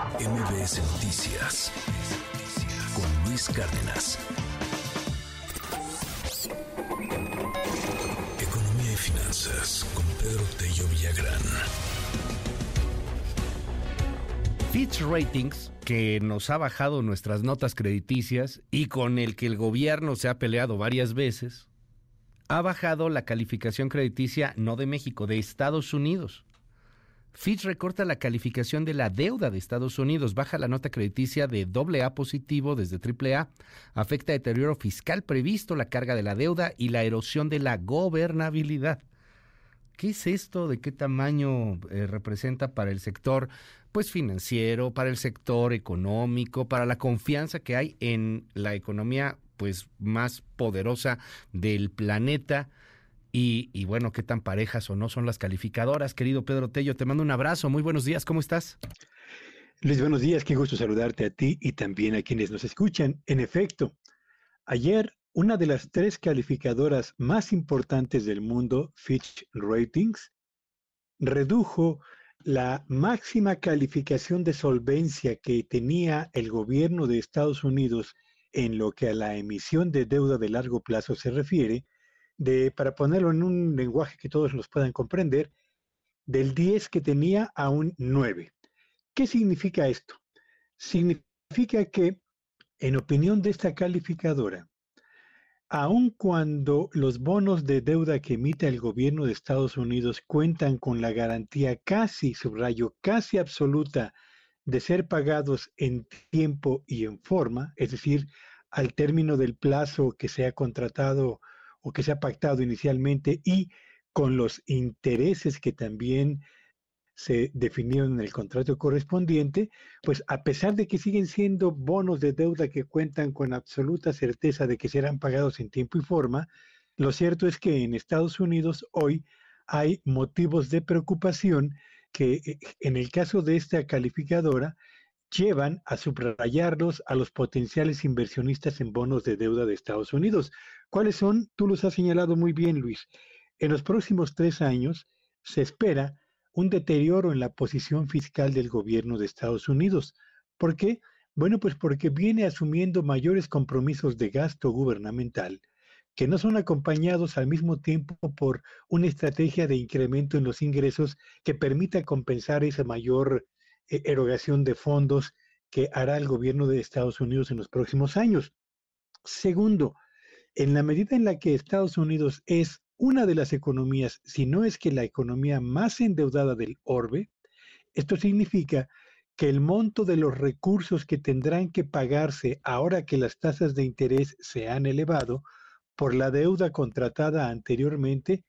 MBS Noticias con Luis Cárdenas. Economía y finanzas con Pedro Tello Villagrán. Fitch Ratings, que nos ha bajado nuestras notas crediticias y con el que el gobierno se ha peleado varias veces, ha bajado la calificación crediticia no de México, de Estados Unidos. Fitch recorta la calificación de la deuda de Estados Unidos, baja la nota crediticia de AA positivo desde AAA, afecta deterioro fiscal previsto, la carga de la deuda y la erosión de la gobernabilidad. ¿Qué es esto? ¿De qué tamaño eh, representa para el sector pues financiero, para el sector económico, para la confianza que hay en la economía pues más poderosa del planeta? Y, bueno, qué tan parejas o no son las calificadoras. Querido Pedro Tello, te mando un abrazo. Muy buenos días, ¿cómo estás? Luis, buenos días. Qué gusto saludarte a ti y también a quienes nos escuchan. En efecto, ayer una de las tres calificadoras más importantes del mundo, Fitch Ratings, redujo la máxima calificación de solvencia que tenía el gobierno de Estados Unidos en lo que a la emisión de deuda de largo plazo se refiere, de, para ponerlo en un lenguaje que todos los puedan comprender, del 10 que tenía a un 9. ¿Qué significa esto? Significa que, en opinión de esta calificadora, aun cuando los bonos de deuda que emite el gobierno de Estados Unidos cuentan con la garantía casi, subrayo, casi absoluta de ser pagados en tiempo y en forma, es decir, al término del plazo que se ha contratado o que se ha pactado inicialmente y con los intereses que también se definieron en el contrato correspondiente, pues a pesar de que siguen siendo bonos de deuda que cuentan con absoluta certeza de que serán pagados en tiempo y forma, lo cierto es que en Estados Unidos hoy hay motivos de preocupación que eh, en el caso de esta calificadora llevan a subrayarlos a los potenciales inversionistas en bonos de deuda de Estados Unidos. ¿Cuáles son? Tú los has señalado muy bien, Luis. En los próximos tres años se espera un deterioro en la posición fiscal del gobierno de Estados Unidos. ¿Por qué? Bueno, pues porque viene asumiendo mayores compromisos de gasto gubernamental que no son acompañados al mismo tiempo por una estrategia de incremento en los ingresos que permita compensar esa mayor erogación de fondos que hará el gobierno de Estados Unidos en los próximos años. Segundo, en la medida en la que Estados Unidos es una de las economías, si no es que la economía más endeudada del orbe, esto significa que el monto de los recursos que tendrán que pagarse ahora que las tasas de interés se han elevado por la deuda contratada anteriormente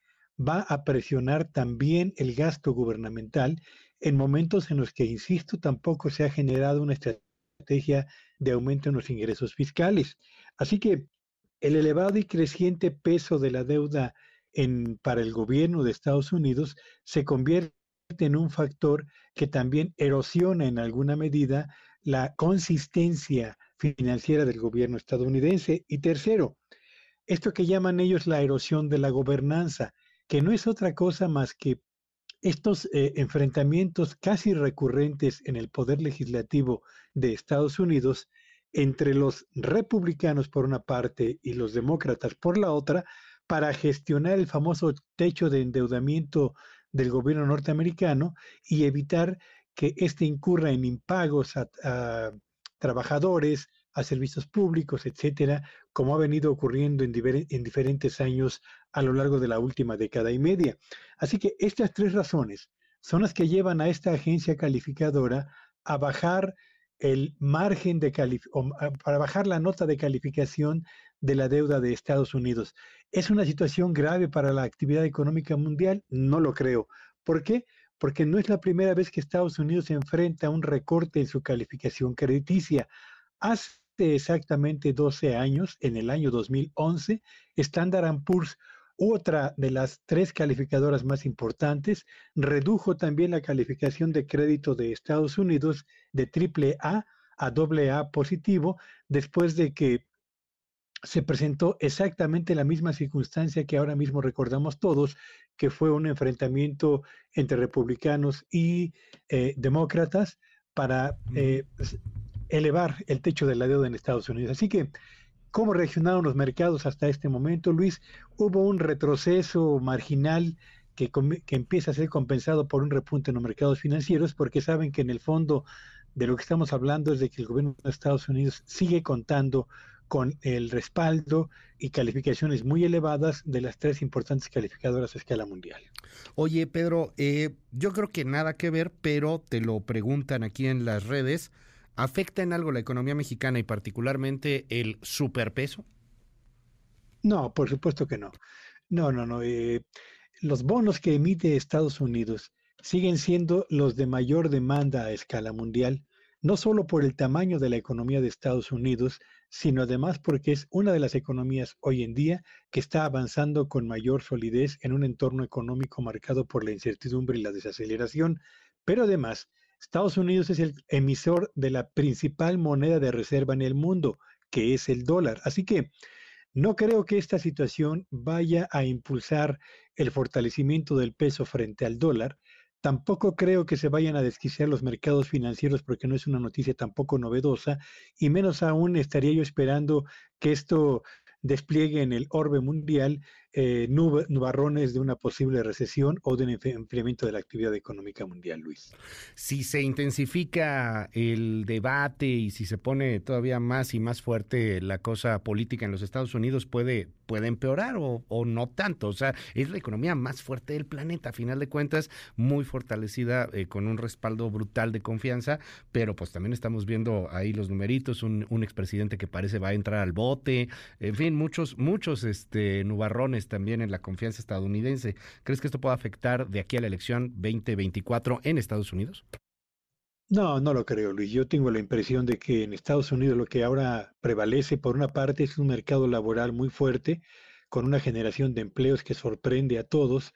va a presionar también el gasto gubernamental en momentos en los que, insisto, tampoco se ha generado una estrategia de aumento en los ingresos fiscales. Así que el elevado y creciente peso de la deuda para el gobierno de Estados Unidos se convierte en un factor que también erosiona en alguna medida la consistencia financiera del gobierno estadounidense. Y tercero, esto que llaman ellos la erosión de la gobernanza, que no es otra cosa más que estos eh, enfrentamientos casi recurrentes en el poder legislativo de Estados Unidos entre los republicanos por una parte y los demócratas por la otra para gestionar el famoso techo de endeudamiento del gobierno norteamericano y evitar que éste incurra en impagos a, trabajadores, a servicios públicos, etcétera, como ha venido ocurriendo en, en, diferentes años a lo largo de la última década y media. Así que estas tres razones son las que llevan a esta agencia calificadora a bajar el margen de ah, para bajar la nota de calificación de la deuda de Estados Unidos. ¿Es una situación grave para la actividad económica mundial? No lo creo. ¿Por qué? Porque no es la primera vez que Estados Unidos se enfrenta a un recorte en su calificación crediticia. Exactamente 12 años, en el año 2011, Standard Poor's otra de las tres calificadoras más importantes, redujo también la calificación de crédito de Estados Unidos de triple A a doble A positivo después de que se presentó exactamente la misma circunstancia que ahora mismo recordamos todos, que fue un enfrentamiento entre republicanos y eh, demócratas para eh, elevar el techo de la deuda en Estados Unidos. Así que, ¿cómo reaccionaron los mercados hasta este momento, Luis? Hubo un retroceso marginal que, empieza a ser compensado por un repunte en los mercados financieros, porque saben que en el fondo de lo que estamos hablando es de que el gobierno de Estados Unidos sigue contando con el respaldo y calificaciones muy elevadas de las tres importantes calificadoras a escala mundial. Oye, Pedro, eh, yo creo que nada que ver, pero te lo preguntan aquí en las redes. ¿Afecta en algo la economía mexicana y particularmente el superpeso? No, por supuesto que no. No, no, no. Eh, los bonos que emite Estados Unidos siguen siendo los de mayor demanda a escala mundial, no solo por el tamaño de la economía de Estados Unidos, sino además porque es una de las economías hoy en día que está avanzando con mayor solidez en un entorno económico marcado por la incertidumbre y la desaceleración, pero además Estados Unidos es el emisor de la principal moneda de reserva en el mundo, que es el dólar. Así que no creo que esta situación vaya a impulsar el fortalecimiento del peso frente al dólar, Tampoco creo que se vayan a desquiciar los mercados financieros porque no es una noticia tampoco novedosa y menos aún estaría yo esperando que esto despliegue en el orbe mundial eh, nubarrones de una posible recesión o de un enfriamiento de la actividad económica mundial, Luis. Si se intensifica el debate y si se pone todavía más y más fuerte la cosa política en los Estados Unidos, puede, puede empeorar o, o no tanto. O sea, es la economía más fuerte del planeta, a final de cuentas, muy fortalecida, eh, con un respaldo brutal de confianza, pero pues también estamos viendo ahí los numeritos, un, un expresidente que parece va a entrar al bote, en fin, muchos, muchos este, nubarrones también en la confianza estadounidense. ¿Crees que esto puede afectar de aquí a la elección 2024 en Estados Unidos? No, no lo creo, Luis. Yo tengo la impresión de que en Estados Unidos lo que ahora prevalece, por una parte, es un mercado laboral muy fuerte, con una generación de empleos que sorprende a todos,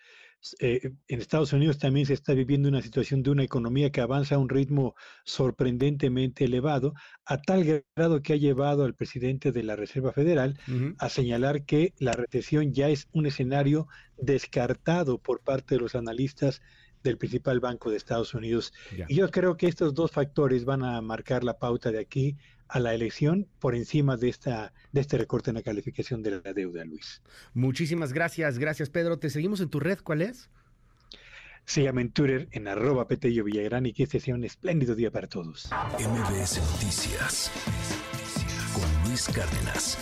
eh, en Estados Unidos también se está viviendo una situación de una economía que avanza a un ritmo sorprendentemente elevado, a tal grado que ha llevado al presidente de la Reserva Federal a señalar que la recesión ya es un escenario descartado por parte de los analistas del principal banco de Estados Unidos. Y yo creo que estos dos factores van a marcar la pauta de aquí a la elección por encima de esta de este recorte en la calificación de la deuda, Luis. Muchísimas gracias, gracias Pedro. Te seguimos en tu red, ¿cuál es? Se llama en Twitter en arroba Petello Villagrán y que este sea un espléndido día para todos. MBS Noticias con Luis Cárdenas.